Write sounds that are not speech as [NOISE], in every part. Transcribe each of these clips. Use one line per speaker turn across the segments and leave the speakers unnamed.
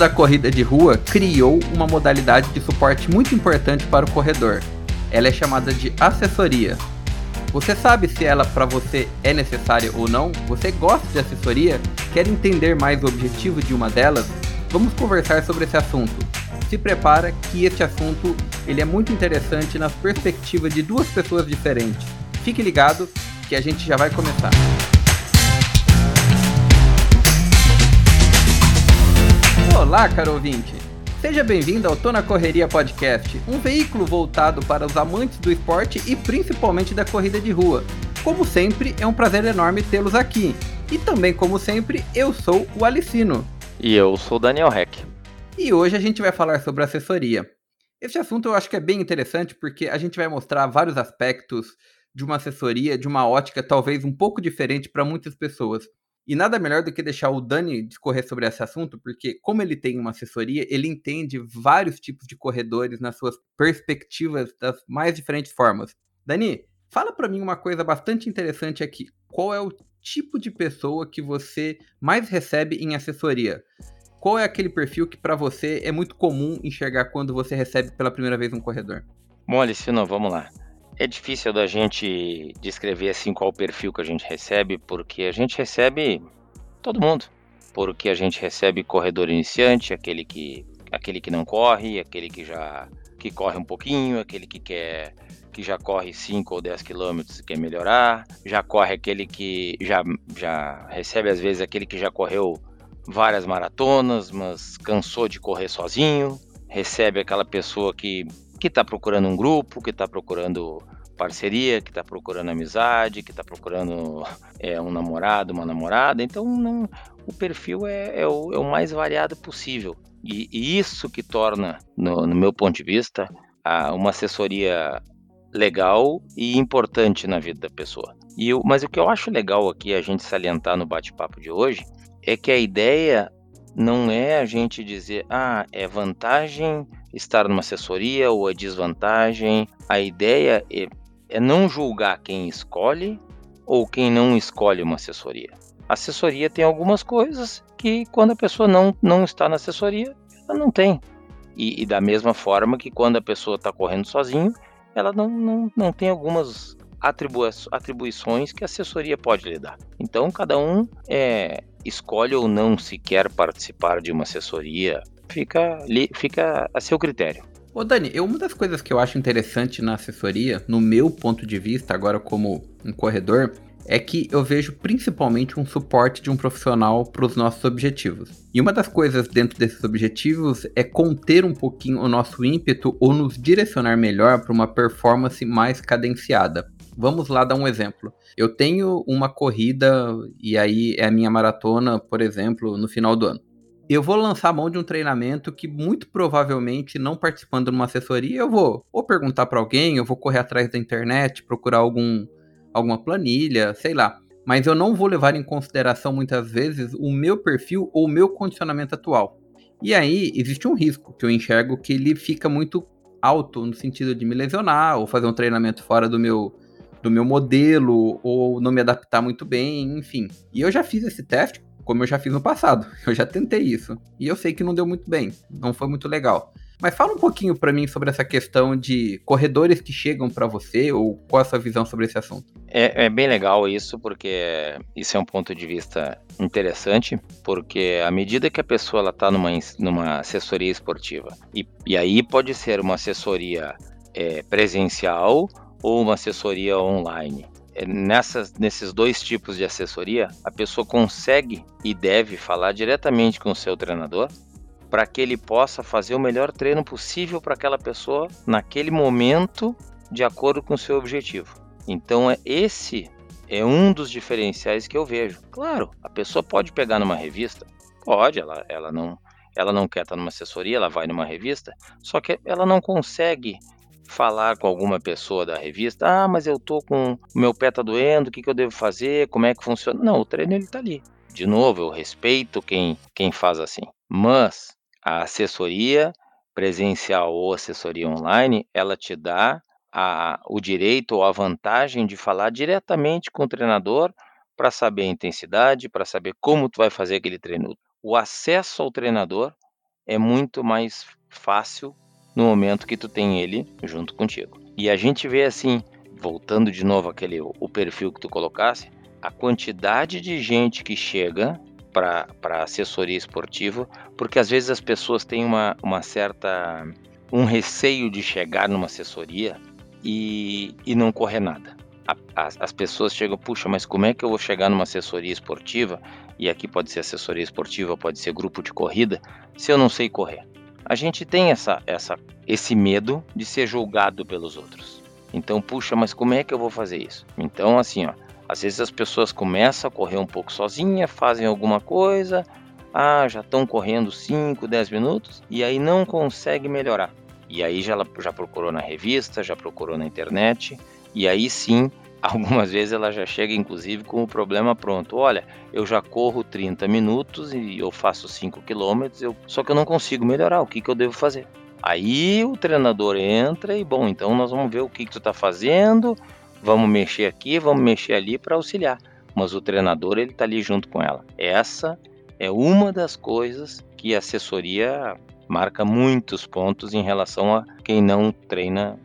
da corrida de rua criou uma modalidade de suporte muito importante para o corredor. Ela é chamada de assessoria. Você sabe se ela para você é necessária ou não? Você gosta de assessoria? Quer entender mais o objetivo de uma delas? Vamos conversar sobre esse assunto. Se prepara que este assunto ele é muito interessante na perspectiva de duas pessoas diferentes. Fique ligado que a gente já vai começar. Olá, caro ouvinte! Seja bem-vindo ao Tô na Correria Podcast, um veículo voltado para os amantes do esporte e principalmente da corrida de rua. Como sempre, é um prazer enorme tê-los aqui. E também, como sempre, eu sou o Alicino.
E eu sou o Daniel Heck.
E hoje a gente vai falar sobre assessoria. Esse assunto eu acho que é bem interessante porque a gente vai mostrar vários aspectos de uma assessoria, de uma ótica talvez um pouco diferente para muitas pessoas. E nada melhor do que deixar o Dani discorrer sobre esse assunto, porque como ele tem uma assessoria, ele entende vários tipos de corredores nas suas perspectivas das mais diferentes formas. Dani, fala para mim uma coisa bastante interessante aqui. Qual é o tipo de pessoa que você mais recebe em assessoria? Qual é aquele perfil que para você é muito comum enxergar quando você recebe pela primeira vez um corredor?
Bom, Alicino, vamos lá. É difícil da gente descrever assim qual o perfil que a gente recebe, porque a gente recebe todo mundo. Porque a gente recebe corredor iniciante, aquele que aquele que não corre, aquele que já que corre um pouquinho, aquele que quer que já corre 5 ou 10 quilômetros e quer melhorar, já corre aquele que já, já recebe às vezes aquele que já correu várias maratonas, mas cansou de correr sozinho, recebe aquela pessoa que que está procurando um grupo, que está procurando parceria, que está procurando amizade, que está procurando [LAUGHS] é, um namorado, uma namorada. Então, não, o perfil é, é, o, é, o, mais variado possível. E, e isso que torna, no, no, meu ponto de vista, a, uma assessoria legal e importante na vida da pessoa. Eu, mas o que eu acho legal aqui a gente salientar no bate-papo de hoje é que a ideia não é a gente dizer, ah, é vantagem estar numa assessoria ou é desvantagem. A ideia é é não julgar quem escolhe ou quem não escolhe uma assessoria. A assessoria tem algumas coisas que quando a pessoa não, não está na assessoria, ela não tem. E, e da mesma forma que quando a pessoa está correndo sozinho, ela não, não, não tem algumas atribuições que a assessoria pode lhe dar. Então, cada um é, escolhe ou não se quer participar de uma assessoria, fica, fica a seu critério.
Ô Dani, eu, uma das coisas que eu acho interessante na assessoria, no meu ponto de vista, agora como um corredor, é que eu vejo principalmente um suporte de um profissional para os nossos objetivos. E uma das coisas dentro desses objetivos é conter um pouquinho o nosso ímpeto ou nos direcionar melhor para uma performance mais cadenciada. Vamos lá dar um exemplo. Eu tenho uma corrida e aí é a minha maratona, por exemplo, no final do ano eu vou lançar mão de um treinamento que muito provavelmente não participando de uma assessoria eu vou ou perguntar para alguém, eu vou correr atrás da internet, procurar algum alguma planilha, sei lá. Mas eu não vou levar em consideração muitas vezes o meu perfil ou o meu condicionamento atual. E aí existe um risco que eu enxergo que ele fica muito alto no sentido de me lesionar ou fazer um treinamento fora do meu do meu modelo ou não me adaptar muito bem, enfim. E eu já fiz esse teste como eu já fiz no passado. [LAUGHS] Eu já tentei isso. E eu sei que não deu muito bem. Não foi muito legal. Mas fala um pouquinho para mim sobre essa questão de corredores que chegam para você ou qual a sua visão sobre esse assunto.
É, é, bem legal isso, porque isso é um ponto de vista interessante, porque à medida que a pessoa está numa, numa assessoria esportiva, e, e aí pode ser uma assessoria é, presencial ou uma assessoria online. É, nessas, nesses dois tipos de assessoria, a pessoa consegue e deve falar diretamente com o seu treinador para que ele possa fazer o melhor treino possível para aquela pessoa naquele momento, de acordo com o seu objetivo. Então, é esse é um dos diferenciais que eu vejo. Claro, a pessoa pode pegar numa revista, pode, ela, ela não ela não quer estar numa assessoria, ela vai numa revista, só que ela não consegue falar com alguma pessoa da revista, ah, mas eu tô com meu pé tá doendo, o que, que eu devo fazer, como é que funciona? Não, o treino ele tá ali. De novo, eu respeito quem, quem faz assim. Mas a assessoria presencial ou assessoria online, ela te dá a, o direito ou a vantagem de falar diretamente com o treinador para saber a intensidade, para saber como tu vai fazer aquele treino, o acesso ao treinador é muito mais fácil no momento que tu tem ele junto contigo. E a gente vê assim, voltando de novo aquele o perfil que tu colocasse, a quantidade de gente que chega para assessoria esportiva, porque às vezes as pessoas têm uma, uma certa um receio de chegar numa assessoria e, e não correr nada. A, as, as pessoas chegam, puxa, mas como é que eu vou chegar numa assessoria esportiva? E aqui pode ser assessoria esportiva, pode ser grupo de corrida, se eu não sei correr. A gente tem essa, essa, esse medo de ser julgado pelos outros. Então, puxa, mas como é que eu vou fazer isso? Então, assim, ó, às vezes as pessoas começam a correr um pouco sozinha, fazem alguma coisa, ah, já estão correndo 5, 10 minutos e aí não consegue melhorar. E aí já, já procurou na revista, já procurou na internet, e aí sim, [LAUGHS] algumas vezes ela já chega inclusive com o problema pronto. Olha, eu já corro 30 minutos e eu faço 5 quilômetros, eu... só que eu não consigo melhorar, o que, que eu devo fazer? Aí o treinador entra e, bom, então nós vamos ver o que, que tu está fazendo, vamos mexer aqui, vamos mexer ali para auxiliar. Mas o treinador ele está ali junto com ela. Essa é uma das coisas que a assessoria marca muitos pontos em relação a quem não treina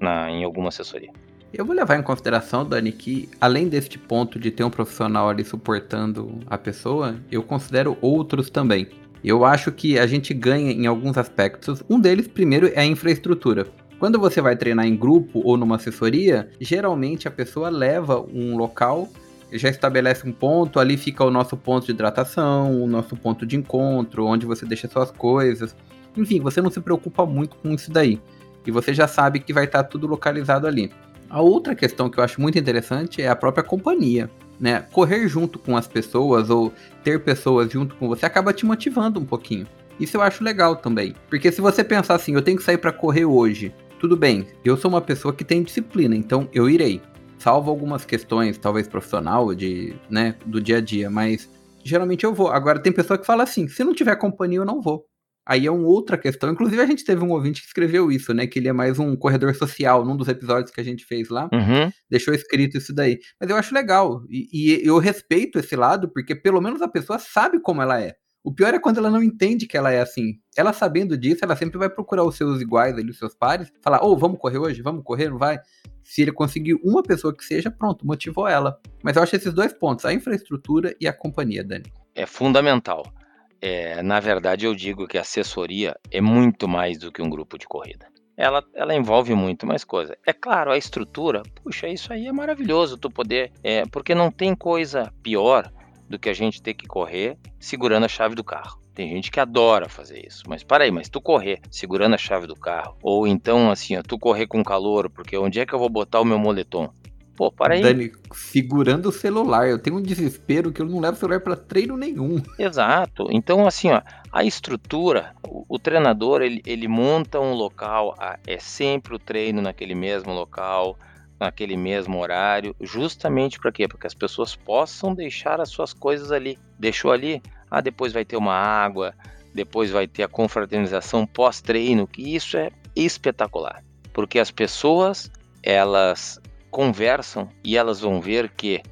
na, em alguma assessoria.
Eu vou levar em consideração, Dani, que além deste ponto de ter um profissional ali suportando a pessoa, eu considero outros também. Eu acho que a gente ganha em alguns aspectos. Um deles, primeiro, é a infraestrutura. Quando você vai treinar em grupo ou numa assessoria, geralmente a pessoa leva um local, já estabelece um ponto, ali fica o nosso ponto de hidratação, o nosso ponto de encontro, onde você deixa suas coisas. Enfim, você não se preocupa muito com isso daí. E você já sabe que vai estar tudo localizado ali. A outra questão que eu acho muito interessante é a própria companhia. Né? Correr junto com as pessoas ou ter pessoas junto com você acaba te motivando um pouquinho. Isso eu acho legal também. Porque se você pensar assim, eu tenho que sair para correr hoje, tudo bem, eu sou uma pessoa que tem disciplina, então eu irei. Salvo algumas questões, talvez profissional, de, né, do dia a dia, mas geralmente eu vou. Agora tem pessoa que fala assim: se não tiver companhia, eu não vou. Aí é uma outra questão. Inclusive, a gente teve um ouvinte que escreveu isso, né? Que ele é mais um corredor social, num dos episódios que a gente fez lá.
Uhum.
Deixou escrito isso daí. Mas eu acho legal. E, e, eu respeito esse lado, porque pelo menos a pessoa sabe como ela é. O pior é quando ela não entende que ela é assim. Ela sabendo disso, ela sempre vai procurar os seus iguais ali, os seus pares, falar, ô, oh, vamos correr hoje? Vamos correr? Não vai? Se ele conseguir uma pessoa que seja, pronto, motivou ela. Mas eu acho esses dois pontos, a infraestrutura e a companhia, Dani.
É fundamental. É, na verdade, eu digo que a assessoria é muito mais do que um grupo de corrida. Ela, ela envolve muito mais coisa. É claro, a estrutura, puxa, isso aí é maravilhoso tu poder, é, porque não tem coisa pior do que a gente ter que correr segurando a chave do carro. Tem gente que adora fazer isso, mas para aí, mas tu correr segurando a chave do carro, ou então assim, ó, tu correr com calor, porque onde é que eu vou botar o meu moletom? Pô, para aí.
Dani, segurando o celular. Eu tenho um desespero que eu não levo o celular para treino nenhum.
Exato. Então, assim, ó, a estrutura, o, o treinador, ele, ele monta um local, é sempre o treino naquele mesmo local, naquele mesmo horário, justamente para quê? Para que as pessoas possam deixar as suas coisas ali. Deixou ali, ah, depois vai ter uma água, depois vai ter a confraternização pós-treino, que isso é espetacular, porque as pessoas elas conversam e elas vão ver que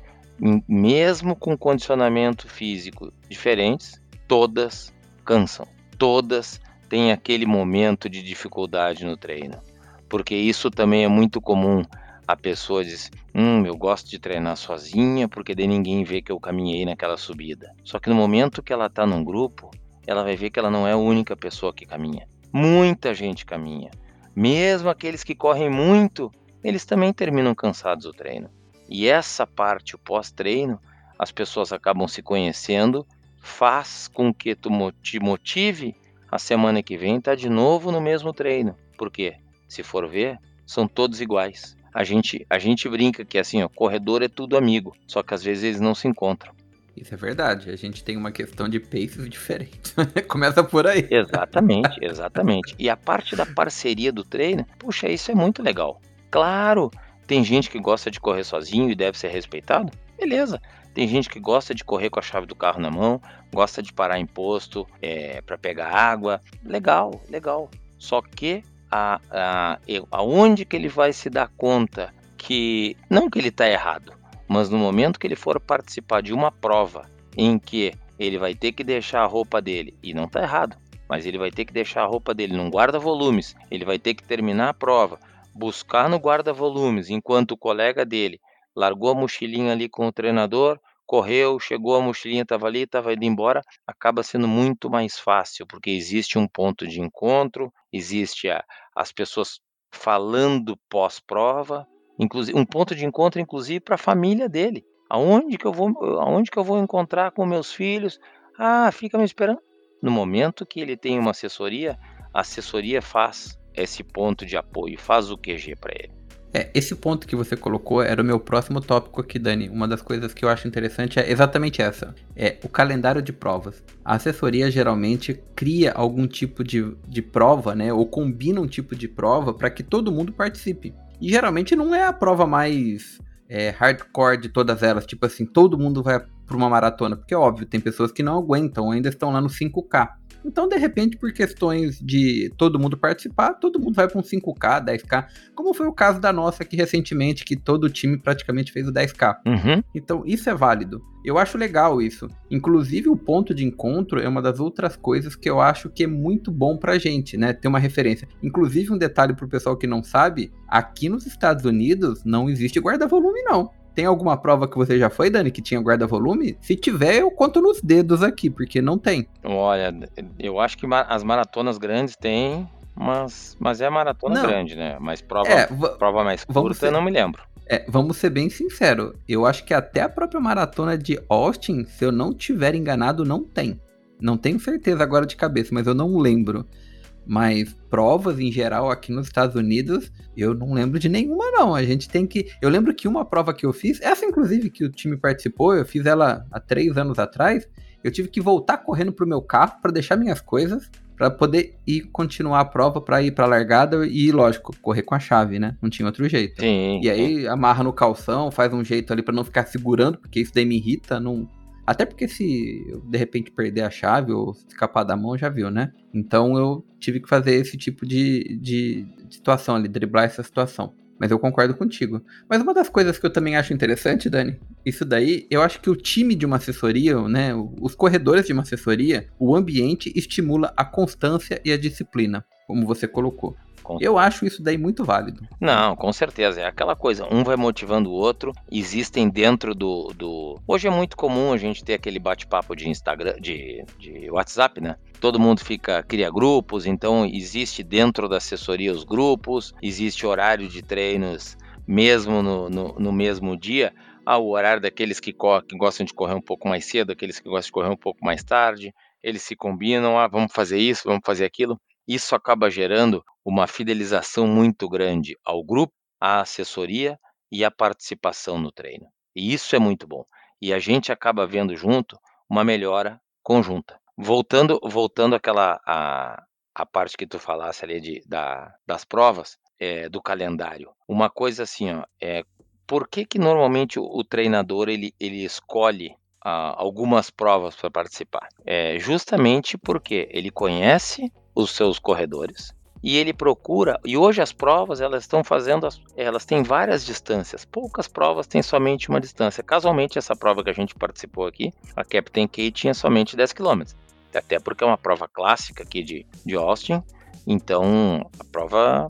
mesmo com condicionamento físico diferentes, todas cansam, todas têm aquele momento de dificuldade no treino, porque isso também é muito comum a pessoa diz: Hum, eu gosto de treinar sozinha porque daí ninguém vê que eu caminhei naquela subida. Só que no momento que ela está num grupo, ela vai ver que ela não é a única pessoa que caminha. Muita gente caminha. Mesmo aqueles que correm muito, eles também terminam cansados o treino. E essa parte, o pós-treino, as pessoas acabam se conhecendo, faz com que tu te motive a semana que vem estar tá de novo no mesmo treino. Por quê? Se for ver, são todos iguais a gente, a gente brinca que assim, ó, corredor é tudo amigo, só que às vezes eles não se encontram.
Isso é verdade, a gente tem uma questão de paces diferentes. [LAUGHS] Começa por aí.
Exatamente, exatamente. E a parte da parceria do treino, puxa, isso é muito legal. Claro, tem gente que gosta de correr sozinho e deve ser respeitado. Beleza. Tem gente que gosta de correr com a chave do carro na mão, gosta de parar em posto é, para pegar água. Legal, legal. Só que a, a, aonde que ele vai se dar conta que não que ele está errado, mas no momento que ele for participar de uma prova em que ele vai ter que deixar a roupa dele, e não está errado, mas ele vai ter que deixar a roupa dele num guarda-volumes, ele vai ter que terminar a prova, buscar no guarda-volumes, enquanto o colega dele largou a mochilinha ali com o treinador, correu, chegou a mochilinha, estava ali, estava indo embora, acaba sendo muito mais fácil, porque existe um ponto de encontro, existe a, as pessoas falando pós-prova, inclusive um ponto de encontro inclusive para a família dele. Aonde que eu vou, aonde que eu vou encontrar com meus filhos? Ah, fica me esperando. No momento que ele tem uma assessoria, a assessoria faz esse ponto de apoio, faz o QG para ele.
É, esse ponto que você colocou era o meu próximo tópico aqui, Dani. Uma das coisas que eu acho interessante é exatamente essa: é o calendário de provas. A assessoria geralmente cria algum tipo de, de prova, né? Ou combina um tipo de prova para que todo mundo participe. E geralmente não é a prova mais é, hardcore de todas elas, tipo assim, todo mundo vai para uma maratona, porque é óbvio, tem pessoas que não aguentam, ainda estão lá no 5K. Então, de repente, por questões de todo mundo participar, todo mundo vai para um 5K, 10K, como foi o caso da nossa aqui recentemente, que todo o time praticamente fez o 10K. Uhum. Então, isso é válido. Eu acho legal isso. Inclusive, o ponto de encontro é uma das outras coisas que eu acho que é muito bom pra gente, né? Ter uma referência. Inclusive, um detalhe pro pessoal que não sabe: aqui nos Estados Unidos não existe guarda-volume, não. Tem alguma prova que você já foi, Dani, que tinha guarda-volume? Se tiver, eu conto nos dedos aqui, porque não tem.
Olha, eu acho que as maratonas grandes têm, mas, mas é maratona não. grande, né? Mas prova, é, prova mais curta, ser, eu não me lembro.
É, vamos ser bem sinceros. Eu acho que até a própria maratona de Austin, se eu não tiver enganado, não tem. Não tenho certeza agora de cabeça, mas eu não lembro. Mas provas em geral aqui nos Estados Unidos, eu não lembro de nenhuma, não. A gente tem que. Eu lembro que uma prova que eu fiz, essa inclusive que o time participou, eu fiz ela há três anos atrás. Eu tive que voltar correndo pro meu carro para deixar minhas coisas, para poder ir continuar a prova, para ir pra largada e, lógico, correr com a chave, né? Não tinha outro jeito. Sim. E aí amarra no calção, faz um jeito ali para não ficar segurando, porque isso daí me irrita, não até porque se eu de repente perder a chave ou escapar da mão, já viu, né? Então eu tive que fazer esse tipo de, de situação ali, driblar essa situação. Mas eu concordo contigo. Mas uma das coisas que eu também acho interessante, Dani, isso daí, eu acho que o time de uma assessoria, né, os corredores de uma assessoria, o ambiente estimula a constância e a disciplina, como você colocou. Com... Eu acho isso daí muito válido.
Não, com certeza. É aquela coisa, um vai motivando o outro. Existem dentro do. do... Hoje é muito comum a gente ter aquele bate-papo de Instagram, de, de WhatsApp, né? Todo mundo fica, cria grupos, então existe dentro da assessoria os grupos, existe horário de treinos mesmo no, no, no mesmo dia. Ah, o horário daqueles que, que gostam de correr um pouco mais cedo, aqueles que gostam de correr um pouco mais tarde. Eles se combinam, ah, vamos fazer isso, vamos fazer aquilo. Isso acaba gerando uma fidelização muito grande ao grupo, à assessoria e à participação no treino. E isso é muito bom. E a gente acaba vendo junto uma melhora conjunta. Voltando, voltando àquela a, a parte que tu falasse ali de, da, das provas, é, do calendário. Uma coisa assim, ó, é, por que, que normalmente o, o treinador ele, ele escolhe ah, algumas provas para participar? É justamente porque ele conhece os seus corredores. E ele procura e hoje as provas elas estão fazendo elas têm várias distâncias. Poucas provas têm somente uma distância. Casualmente essa prova que a gente participou aqui a Captain K tinha somente 10 km até porque é uma prova clássica aqui de, de Austin. Então a prova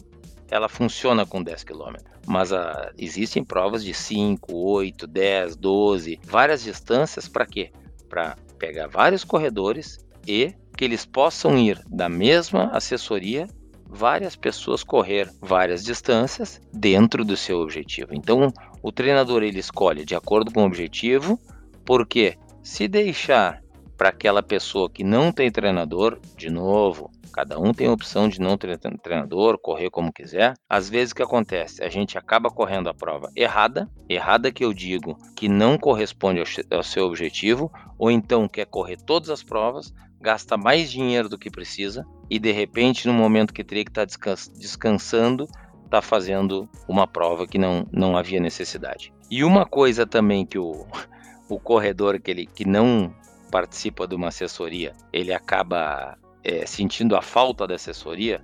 ela funciona com 10 km mas a, ah, existem provas de 5, 8, 10, 12 várias distâncias para quê? para pegar vários corredores e que eles possam ir da mesma assessoria várias pessoas correr várias distâncias dentro do seu objetivo. Então, o treinador ele escolhe de acordo com o objetivo, porque se deixar para aquela pessoa que não tem treinador, de novo, cada um tem a opção de não ter treinador, correr como quiser. Às vezes o que acontece? A gente acaba correndo a prova errada, errada que eu digo que não corresponde ao seu objetivo, ou então quer correr todas as provas, gasta mais dinheiro do que precisa e de repente, no momento que teria que estar tá descansando, está fazendo uma prova que não, não havia necessidade. E uma coisa também que o, [LAUGHS] o corredor que, ele, que não participa de uma assessoria, ele acaba é, sentindo a falta da assessoria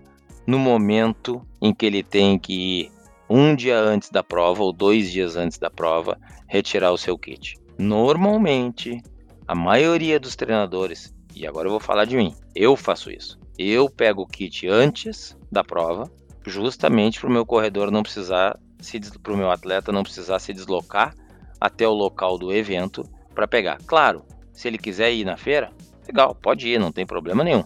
no momento em que ele tem que ir um dia antes da prova ou dois dias antes da prova retirar o seu kit. Normalmente, a maioria dos treinadores, e agora eu vou falar de mim, eu faço isso. Eu pego o kit antes da prova, justamente para o meu corredor não precisar para o meu atleta não precisar se deslocar até o local do evento para pegar. Claro, se ele quiser ir na feira, legal, pode ir, não tem problema nenhum.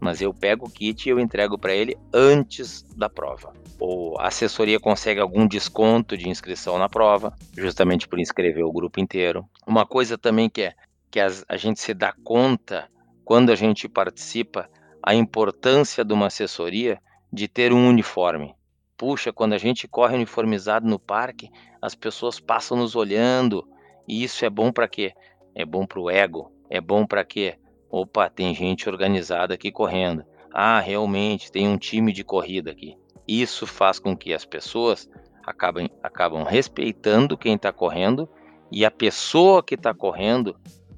Mas eu pego o kit e eu entrego para ele antes da prova. Ou a assessoria consegue algum desconto de inscrição na prova, justamente por inscrever o grupo inteiro. Uma coisa também que é que a, gente se dá conta quando a gente participa a importância de uma assessoria de ter um uniforme. Puxa, quando a gente corre uniformizado no parque, as pessoas passam nos olhando. E isso é bom para quê? É bom para o ego. É bom para quê? Opa, tem gente organizada aqui correndo. Ah, realmente tem um time de corrida aqui. Isso faz com que as pessoas acabem, acabam respeitando quem está correndo e a pessoa que está correndo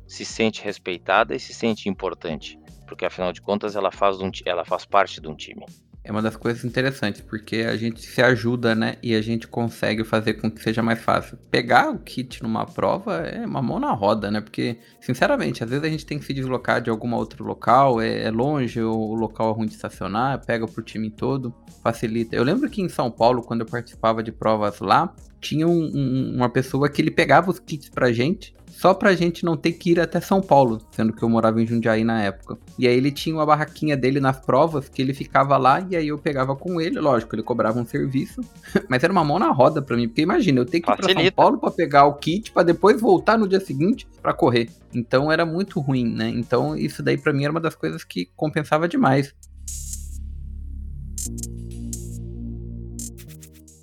se sente respeitada e se sente importante, porque afinal de contas ela faz, um, ela faz parte de um time
é uma das coisas interessantes, porque a gente se ajuda, né? E a gente consegue fazer com que seja mais fácil. Pegar o kit numa prova é uma mão na roda, né? Porque, sinceramente, às vezes a gente tem que se deslocar de algum outro local, é, é longe, o local é ruim de estacionar, pega pro time todo, facilita. Eu lembro que em São Paulo, quando eu participava de provas lá, tinha um, um, uma pessoa que ele pegava os kits pra gente só pra gente não ter que ir até São Paulo, sendo que eu morava em Jundiaí na época. E aí ele tinha uma barraquinha dele nas provas que ele ficava lá e aí eu pegava com ele, lógico, ele cobrava um serviço, [LAUGHS] mas era uma mão na roda pra mim, porque imagina, eu tenho que ir pra São Paulo pra pegar o kit para depois voltar no dia seguinte para correr. Então era muito ruim, né? Então isso daí para mim era uma das coisas que compensava demais.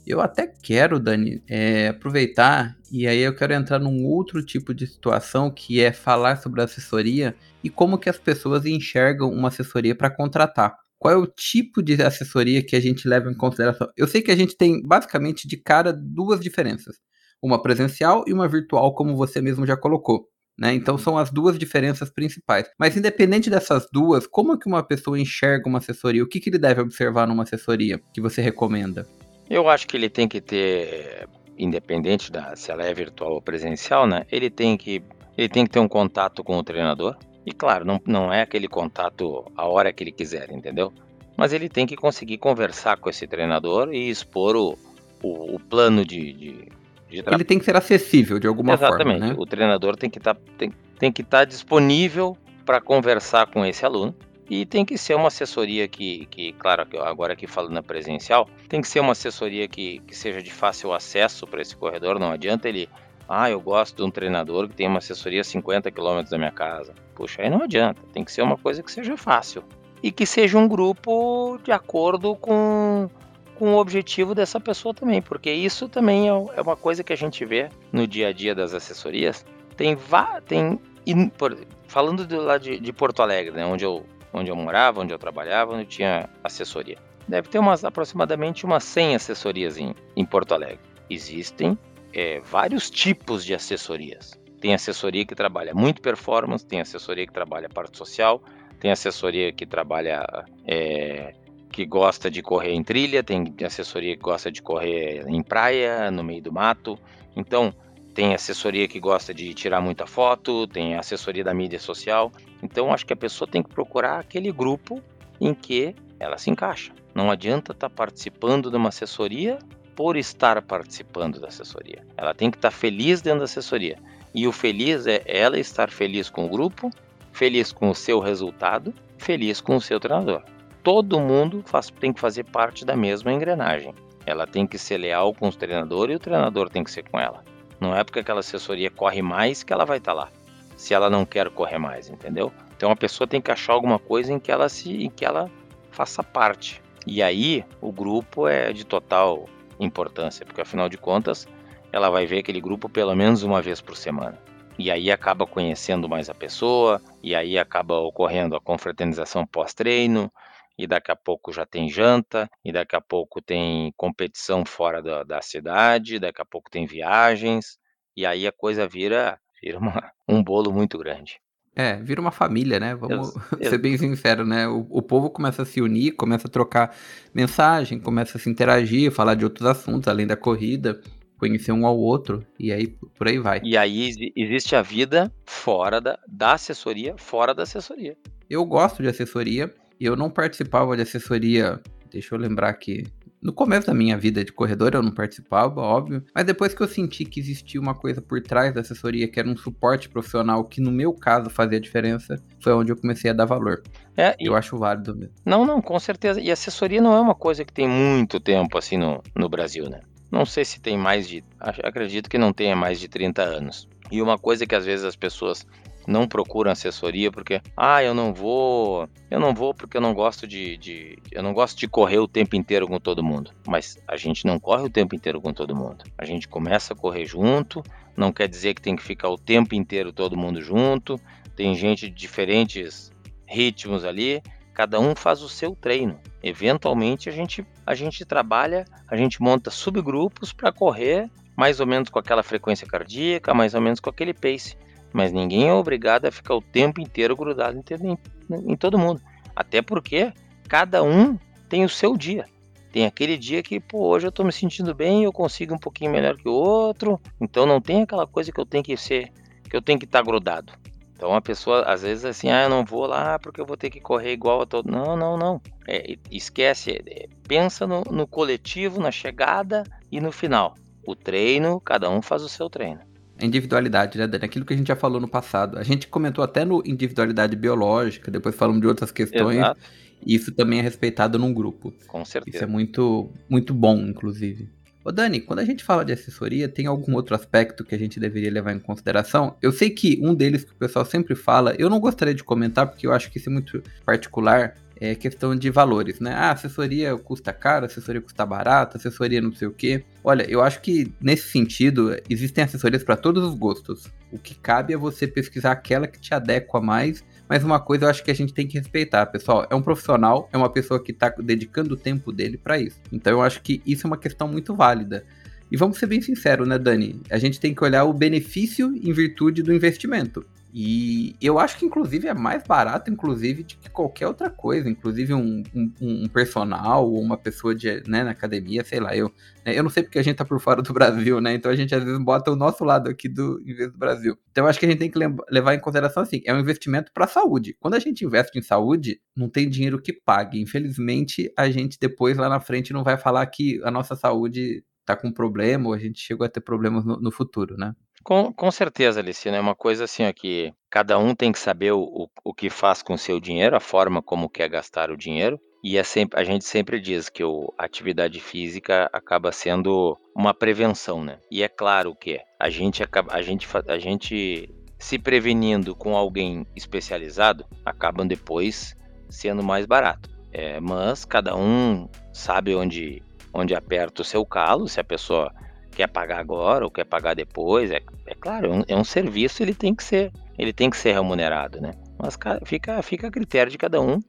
Eu até quero, Dani, é, aproveitar e aí eu quero entrar num outro tipo de situação que é falar sobre assessoria e como que as pessoas enxergam uma assessoria para contratar. Qual é o tipo de assessoria que a gente leva em consideração? Eu sei que a gente tem basicamente de cara duas diferenças, uma presencial e uma virtual, como você mesmo já colocou. Né? Então são as duas diferenças principais. Mas independente dessas duas, como que uma pessoa enxerga uma assessoria? O que, que ele deve observar numa assessoria que você recomenda?
Eu acho que ele tem que ter, independente da se ela é virtual ou presencial, né? Ele tem que, ele tem que ter um contato com o treinador. E claro, não, não é aquele contato a hora que ele quiser, entendeu? Mas ele tem que conseguir conversar com esse treinador e expor o, o, o plano de, de,
de Ele tem que ser acessível de alguma
Exatamente. forma.
Exatamente. Né?
O treinador tem que tá, tem, tem que estar tá disponível para conversar com esse aluno e tem que ser uma assessoria que, que claro, agora aqui falando presencial, tem que ser uma assessoria que, que seja de fácil acesso para esse corredor. Não adianta ele, ah, eu gosto de um treinador que tem uma assessoria a 50 km da minha casa. Puxa, aí não adianta. Tem que ser uma coisa que seja fácil. E que seja um grupo de acordo com, com o objetivo dessa pessoa também, porque isso também é, é uma coisa que a gente vê no dia a dia das assessorias. Tem, tem falando de lá de, de Porto Alegre, né, onde eu onde eu morava, onde eu trabalhava, onde tinha assessoria. Deve ter umas, aproximadamente umas 100 assessorias em, em Porto Alegre. Existem é, vários tipos de assessorias. Tem assessoria que trabalha muito performance, tem assessoria que trabalha parte social, tem assessoria que trabalha é, que gosta de correr em trilha, tem assessoria que gosta de correr em praia, no meio do mato. Então, tem assessoria que gosta de tirar muita foto, tem assessoria da mídia social. Então acho que a pessoa tem que procurar aquele grupo em que ela se encaixa. Não adianta estar tá participando de uma assessoria por estar participando da assessoria. Ela tem que estar tá feliz dentro da assessoria. E o feliz é ela estar feliz com o grupo, feliz com o seu resultado, feliz com o seu treinador. Todo mundo faz, tem que fazer parte da mesma engrenagem. Ela tem que ser leal com o treinador e o treinador tem que ser com ela. Não é porque aquela assessoria corre mais que ela vai estar tá lá. Se ela não quer correr mais, entendeu? Então a pessoa tem que achar alguma coisa em que ela se, em que ela faça parte. E aí o grupo é de total importância, porque afinal de contas ela vai ver aquele grupo pelo menos uma vez por semana. E aí acaba conhecendo mais a pessoa, e aí acaba ocorrendo a confraternização pós-treino, e daqui a pouco já tem janta, e daqui a pouco tem competição fora da, da cidade, daqui a pouco tem viagens, e aí a coisa vira, vira uma, [LAUGHS] um bolo muito grande.
É, vira uma família, né? Vamos [LAUGHS] eu, ser bem sinceros, né? O, o povo começa a se unir, começa a trocar mensagem, começa a se interagir, falar de outros assuntos além da corrida. conhecer um ao outro e aí por aí vai.
E aí existe a vida fora da, da assessoria, fora da assessoria.
Eu gosto de assessoria. Eu não participava de assessoria. Deixa eu lembrar aqui. No começo da minha vida de corredor eu não participava, óbvio, mas depois que eu senti que existia uma coisa por trás da assessoria, que era um suporte profissional, que no meu caso fazia diferença, foi onde eu comecei a dar valor. É, eu acho válido mesmo.
Não, não, com certeza. E assessoria não é uma coisa que tem muito tempo assim no, no Brasil, né? Não sei se tem mais de. Acredito que não tenha mais de 30 anos. E uma coisa que às vezes as pessoas não procuram assessoria porque, ah, eu não vou, eu não vou porque eu não gosto de, de, eu não gosto de correr o tempo inteiro com todo mundo. Mas a gente não corre o tempo inteiro com todo mundo. A gente começa a correr junto, não quer dizer que tem que ficar o tempo inteiro todo mundo junto. Tem gente de diferentes ritmos ali, cada um faz o seu treino. Eventualmente a gente a gente trabalha, a gente monta subgrupos para correr mais ou menos com aquela frequência cardíaca, mais ou menos com aquele pace mas ninguém é obrigado a ficar o tempo inteiro grudado em, em, todo mundo. Até porque cada um tem o seu dia. Tem aquele dia que, pô, hoje eu tô me sentindo bem, eu consigo um pouquinho melhor que o outro. Então não tem aquela coisa que eu tenho que ser, que eu tenho que estar tá grudado. Então a pessoa às vezes assim, ah, eu não vou lá porque eu vou ter que correr igual a todo. Não, não, não. É, esquece, é, pensa no, no coletivo, na chegada e no final. O treino, cada um faz o seu treino
individualidade, né, Dani? Aquilo que a gente já falou no passado. A gente comentou até no individualidade biológica, depois falamos de outras questões. Exato. E isso também é respeitado num grupo.
Com certeza.
Isso é muito, muito bom, inclusive. Ô Dani, quando a gente fala de assessoria, tem algum outro aspecto que a gente deveria levar em consideração? Eu sei que um deles que o pessoal sempre fala, eu não gostaria de comentar porque eu acho que isso é muito particular, é questão de valores, né? Ah, assessoria custa caro, assessoria custa barato, assessoria não sei o quê. Olha, eu acho que nesse sentido existem assessorias para todos os gostos. O que cabe é você pesquisar aquela que te adequa mais. Mas uma coisa eu acho que a gente tem que respeitar, pessoal. É um profissional, é uma pessoa que está dedicando o tempo dele para isso. Então eu acho que isso é uma questão muito válida. E vamos ser bem sinceros, né, Dani? A gente tem que olhar o benefício em virtude do investimento. E eu acho que, inclusive, é mais barato, inclusive, do que qualquer outra coisa. Inclusive, um, um, um personal ou uma pessoa de, né, na academia, sei lá, eu. Né, eu não sei porque a gente tá por fora do Brasil, né? Então a gente às vezes bota o nosso lado aqui do, em vez do Brasil. Então eu acho que a gente tem que levar em consideração assim: é um investimento para saúde. Quando a gente investe em saúde, não tem dinheiro que pague. Infelizmente, a gente depois lá na frente não vai falar que a nossa saúde tá com problema ou a gente chegou a ter problemas no, no futuro, né?
Com, com certeza, Alicina, é uma coisa assim ó, que cada um tem que saber o, o, o que faz com o seu dinheiro, a forma como quer gastar o dinheiro. E é sempre, a gente sempre diz que o, a atividade física acaba sendo uma prevenção, né? E é claro que a gente, acaba, a gente, a gente se prevenindo com alguém especializado, acabam depois sendo mais barato. É, mas cada um sabe onde, onde aperta o seu calo, se a pessoa quer pagar agora ou quer pagar depois. É, é claro, é um, é um, serviço, ele tem que ser, ele tem que ser remunerado, né? Mas fica, fica a critério de cada um.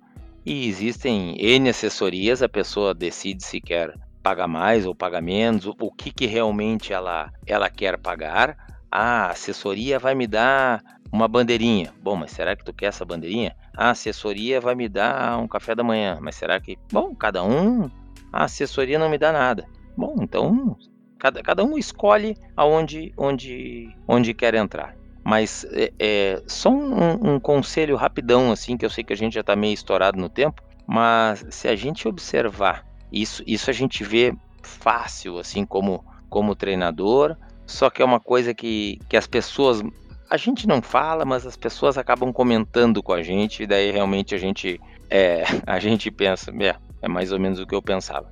E existem N assessorias, a pessoa decide se quer pagar mais ou pagar menos, o que, que realmente ela, ela quer pagar. A assessoria vai me dar uma bandeirinha. Bom, mas será que tu quer essa bandeirinha? A assessoria vai me dar um café da manhã, mas será que. Bom, cada um. A assessoria não me dá nada. Bom, então Cada, cada um escolhe aonde onde, onde quer entrar. Mas é, é só um, um, conselho rapidão, assim, que eu sei que a gente já está meio estourado no tempo, mas se a gente observar, isso, isso a gente vê fácil, assim, como, como treinador, só que é uma coisa que, que as pessoas. A gente não fala, mas as pessoas acabam comentando com a gente, e daí realmente a gente, é, [LAUGHS] a gente pensa, é, é mais ou menos o que eu pensava.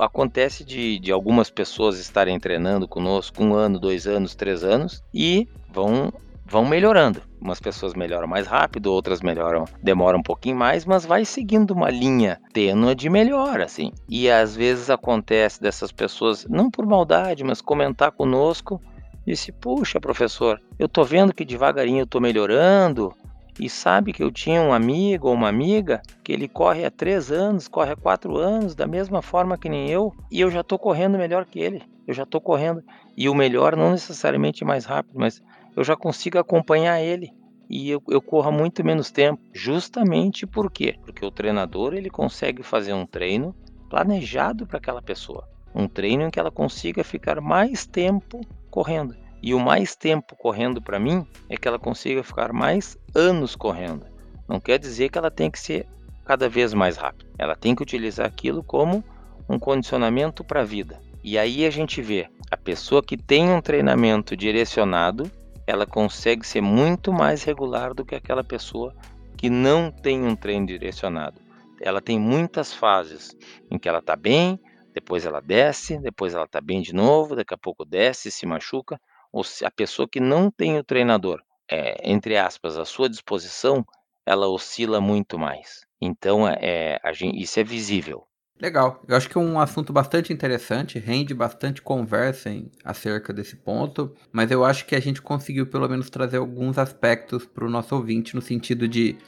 Acontece de, de algumas pessoas estarem treinando conosco um ano, dois anos, três anos e vão vão melhorando. Umas pessoas melhoram mais rápido, outras melhoram, demoram um pouquinho mais, mas vai seguindo uma linha tênua de melhora, assim. E às vezes acontece dessas pessoas, não por maldade, mas comentar conosco, disse: "Puxa, professor, eu tô vendo que devagarinho eu tô melhorando, e sabe que eu tinha um amigo ou uma amiga que ele corre há três anos, corre há quatro anos, da mesma forma que nem eu, e eu já estou correndo melhor que ele. Eu já estou correndo. E o melhor não necessariamente mais rápido, mas eu já consigo acompanhar ele. E eu, eu corro muito menos tempo. Justamente por quê? Porque o treinador ele consegue fazer um treino planejado para aquela pessoa. um treino em que ela consiga ficar mais tempo correndo. E o mais tempo correndo para mim é que ela consiga ficar mais anos correndo. Não quer dizer que ela tem que ser cada vez mais rápida. Ela tem que utilizar aquilo como um condicionamento para a vida. E aí a gente vê a pessoa que tem um treinamento direcionado, ela consegue ser muito mais regular do que aquela pessoa que não tem um treino direcionado. Ela tem muitas fases em que ela está bem, depois ela desce, depois ela está bem de novo, daqui a pouco desce, se machuca. Ou se a pessoa que não tem o treinador, é, entre aspas, à sua disposição, ela oscila muito mais. Então, é, é gente, isso é visível.
Legal. Eu acho que é um assunto bastante interessante, rende bastante conversa em, acerca desse ponto, mas eu acho que a gente conseguiu pelo menos trazer alguns aspectos para o nosso ouvinte no sentido de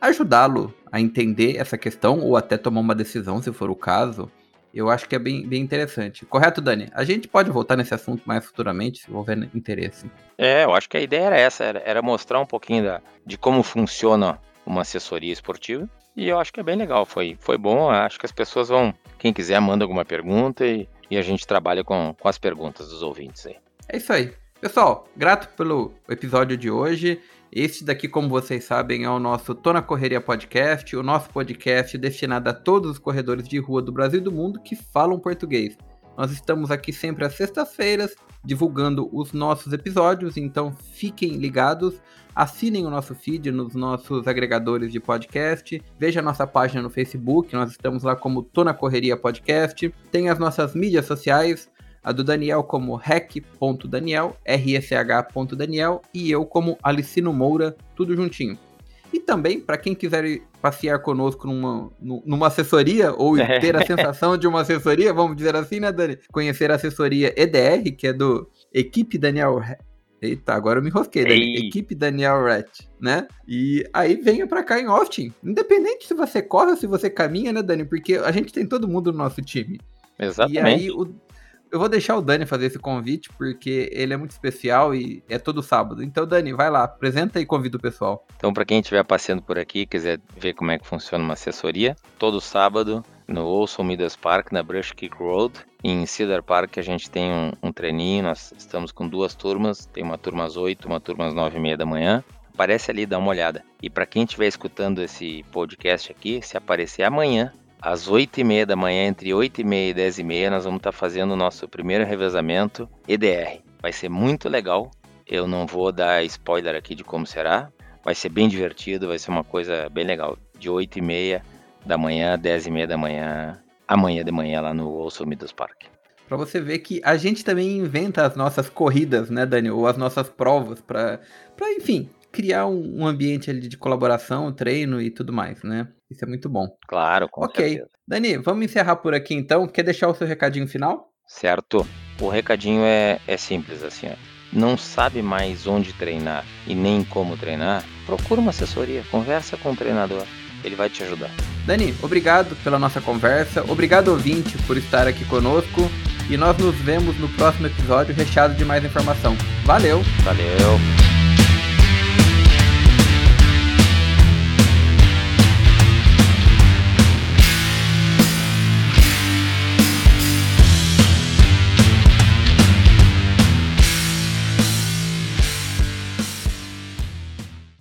ajudá-lo a entender essa questão ou até tomar uma decisão, se for o caso. Eu acho que é bem, bem interessante. Correto, Dani? A gente pode voltar nesse assunto mais futuramente, se houver interesse.
É, eu acho que a ideia era essa, era, era mostrar um pouquinho da, de como funciona uma assessoria esportiva e eu acho que é bem legal, foi, foi bom. Acho que as pessoas vão, quem quiser, manda alguma pergunta e, e a gente trabalha com, com as perguntas dos ouvintes aí.
É isso aí. Pessoal, grato pelo episódio de hoje. Este daqui, como vocês sabem, é o nosso Tô na Correria Podcast, o nosso podcast destinado a todos os corredores de rua do Brasil e do mundo que falam português. Nós estamos aqui sempre às sextas-feiras divulgando os nossos episódios, então fiquem ligados, assinem o nosso feed nos nossos agregadores de podcast, veja a nossa página no Facebook, nós estamos lá como Tô na Correria Podcast, tem as nossas mídias sociais, a do Daniel como rec.daniel, rsh.daniel e eu como Alicino Moura, tudo juntinho. E também, para quem quiser passear conosco numa, numa assessoria, ou é. ter a sensação de uma assessoria, vamos dizer assim, né, Dani? Conhecer a assessoria EDR, que é do Equipe Daniel. Eita, agora eu me enrosquei, Dani. Equipe Daniel Rat, né? E aí venha para cá em Austin. Independente se você corre ou se você caminha, né, Dani? Porque a gente tem todo mundo no nosso time.
Exatamente.
E aí o, eu vou deixar o Dani fazer esse convite, porque ele é muito especial e é todo sábado. Então, Dani, vai lá, apresenta e convida o pessoal.
Então, para quem estiver passeando por aqui quiser ver como é que funciona uma assessoria, todo sábado no Olson Midas Park, na Brush Creek Road, em Cedar Park, a gente tem um, um treininho. Nós estamos com duas turmas, tem uma turma às 8, uma turma às 9 e meia da manhã. Aparece ali, dá uma olhada. E para quem estiver escutando esse podcast aqui, se aparecer amanhã, às 8 e meia da manhã, entre 8 e meia e 10 e meia, nós vamos estar fazendo o nosso primeiro revezamento EDR. Vai ser muito legal. Eu não vou dar spoiler aqui de como será. Vai ser bem divertido, vai ser uma coisa bem legal. De 8 e meia da manhã, 10 e meia da manhã, amanhã de manhã lá no Old Middles Park.
Para você ver que a gente também inventa as nossas corridas, né, Dani? Ou as nossas provas para, enfim, criar um, ambiente ali de colaboração, treino e tudo mais, né? Isso é muito bom.
Claro, com
Ok.
Certeza.
Dani, vamos encerrar por aqui então. Quer deixar o seu recadinho final?
Certo. O recadinho é, é simples assim, ó. Não sabe mais onde treinar e nem como treinar? Procura uma assessoria, conversa com o treinador. Ele vai te ajudar.
Dani, obrigado pela nossa conversa. Obrigado, ouvinte, por estar aqui conosco. E nós nos vemos no próximo episódio recheado de mais informação. Valeu!
Valeu!